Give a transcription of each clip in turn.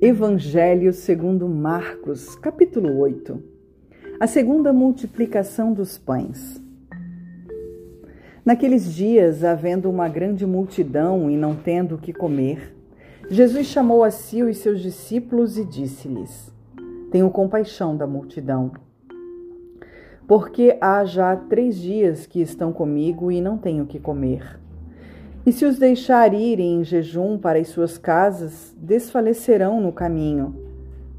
Evangelho segundo Marcos, capítulo 8. A segunda multiplicação dos pães. Naqueles dias, havendo uma grande multidão e não tendo o que comer, Jesus chamou a si os seus discípulos e disse-lhes: Tenho compaixão da multidão, porque há já três dias que estão comigo e não tenho o que comer. E se os deixar irem em jejum para as suas casas, desfalecerão no caminho,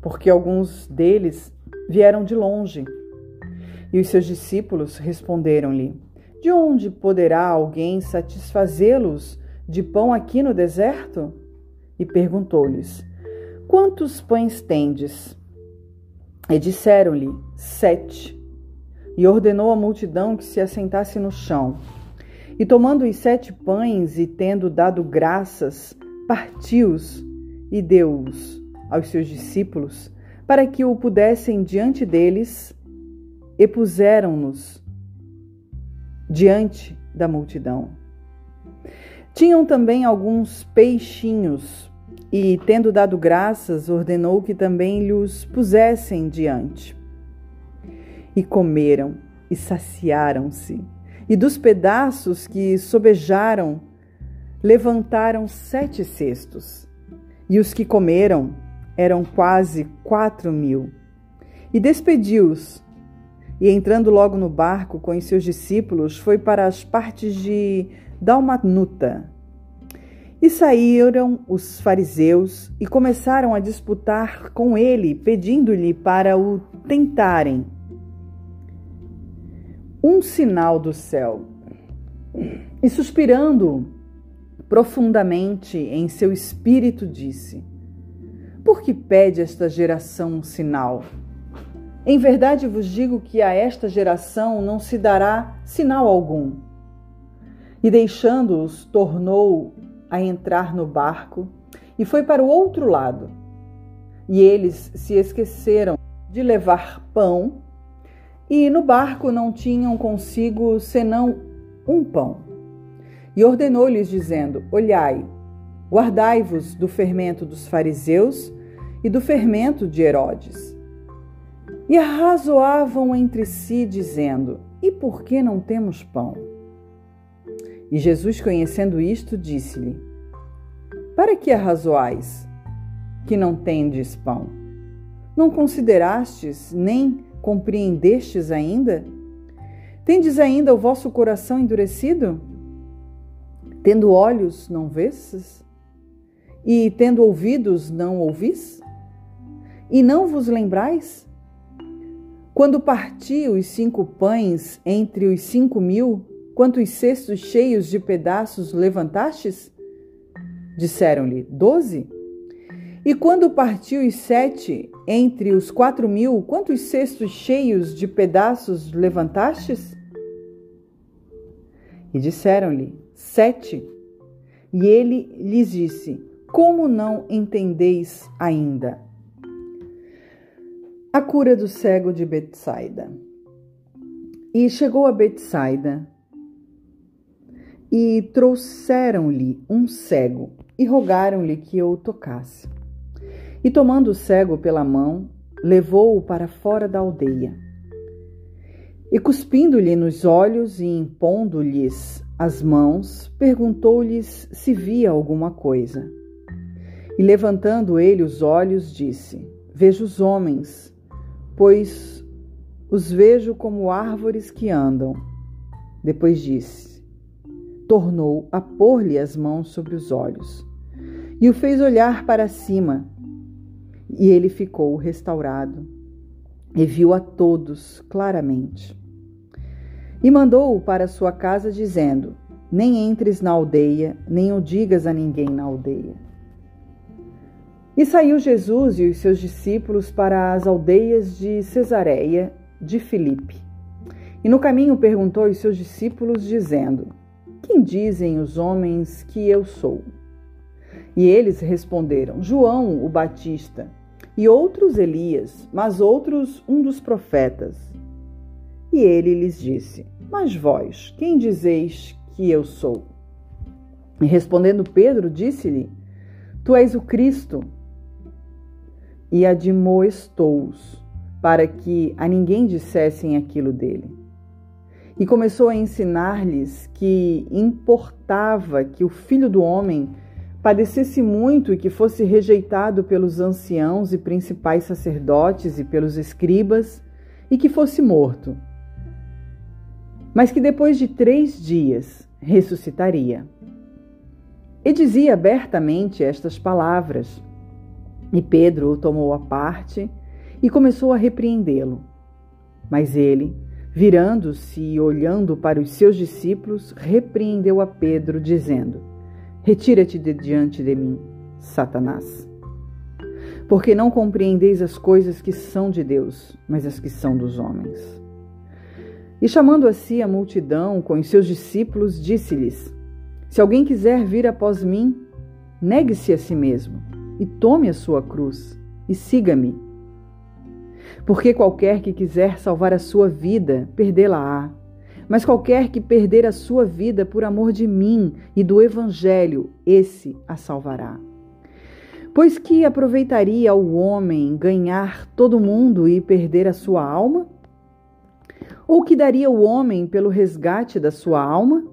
porque alguns deles vieram de longe. E os seus discípulos responderam-lhe: De onde poderá alguém satisfazê-los de pão aqui no deserto? E perguntou-lhes: Quantos pães tendes? E disseram-lhe: Sete. E ordenou à multidão que se assentasse no chão. E tomando os sete pães e tendo dado graças, partiu-os e deu-os aos seus discípulos, para que o pudessem diante deles, e puseram-nos diante da multidão. Tinham também alguns peixinhos, e, tendo dado graças, ordenou que também lhes pusessem diante. E comeram e saciaram-se e dos pedaços que sobejaram, levantaram sete cestos. E os que comeram eram quase quatro mil. E despediu-os. E entrando logo no barco com os seus discípulos, foi para as partes de Dalmanuta. E saíram os fariseus e começaram a disputar com ele, pedindo-lhe para o tentarem um sinal do céu. E suspirando profundamente em seu espírito, disse: Por que pede esta geração um sinal? Em verdade vos digo que a esta geração não se dará sinal algum. E deixando-os, tornou a entrar no barco e foi para o outro lado. E eles se esqueceram de levar pão e no barco não tinham consigo senão um pão. E ordenou-lhes, dizendo: Olhai, guardai-vos do fermento dos fariseus e do fermento de Herodes. E arrazoavam entre si, dizendo: E por que não temos pão? E Jesus, conhecendo isto, disse-lhe: Para que arrazoais que não tendes pão? Não considerastes nem Compreendestes ainda? Tendes ainda o vosso coração endurecido? Tendo olhos, não vestes? E tendo ouvidos, não ouvis? E não vos lembrais? Quando parti os cinco pães entre os cinco mil, quantos cestos cheios de pedaços levantastes? Disseram-lhe: Doze. E quando partiu os sete entre os quatro mil, quantos cestos cheios de pedaços levantastes? E disseram-lhe: Sete. E ele lhes disse: Como não entendeis ainda? A cura do cego de Betsaida. E chegou a Betsaida e trouxeram-lhe um cego e rogaram-lhe que o tocasse. E tomando o cego pela mão, levou-o para fora da aldeia. E cuspindo-lhe nos olhos e impondo-lhes as mãos, perguntou-lhes se via alguma coisa. E levantando ele os olhos, disse: Vejo os homens, pois os vejo como árvores que andam. Depois disse: Tornou a pôr-lhe as mãos sobre os olhos e o fez olhar para cima e ele ficou restaurado e viu a todos claramente. E mandou-o para sua casa, dizendo: Nem entres na aldeia, nem o digas a ninguém na aldeia. E saiu Jesus e os seus discípulos para as aldeias de Cesareia de Filipe. E no caminho perguntou aos seus discípulos, dizendo: Quem dizem os homens que eu sou? E eles responderam: João, o Batista e outros Elias, mas outros um dos profetas. E ele lhes disse: Mas vós, quem dizeis que eu sou? E respondendo Pedro, disse-lhe: Tu és o Cristo. e admoestou-os, para que a ninguém dissessem aquilo dele. E começou a ensinar-lhes que importava que o filho do homem padecesse muito e que fosse rejeitado pelos anciãos e principais sacerdotes e pelos escribas, e que fosse morto, mas que depois de três dias ressuscitaria. E dizia abertamente estas palavras. E Pedro o tomou à parte e começou a repreendê-lo. Mas ele, virando-se e olhando para os seus discípulos, repreendeu a Pedro, dizendo: Retira-te de diante de mim, Satanás. Porque não compreendeis as coisas que são de Deus, mas as que são dos homens. E chamando a si a multidão com os seus discípulos, disse-lhes: Se alguém quiser vir após mim, negue-se a si mesmo e tome a sua cruz e siga-me. Porque qualquer que quiser salvar a sua vida, perdê-la-á. Mas qualquer que perder a sua vida por amor de mim e do Evangelho, esse a salvará. Pois que aproveitaria o homem ganhar todo mundo e perder a sua alma? Ou que daria o homem pelo resgate da sua alma?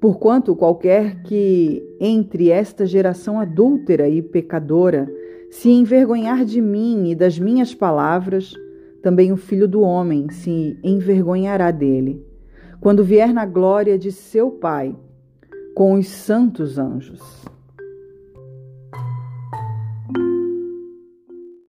Porquanto qualquer que entre esta geração adúltera e pecadora se envergonhar de mim e das minhas palavras, também o filho do homem se envergonhará dele, quando vier na glória de seu Pai com os santos anjos.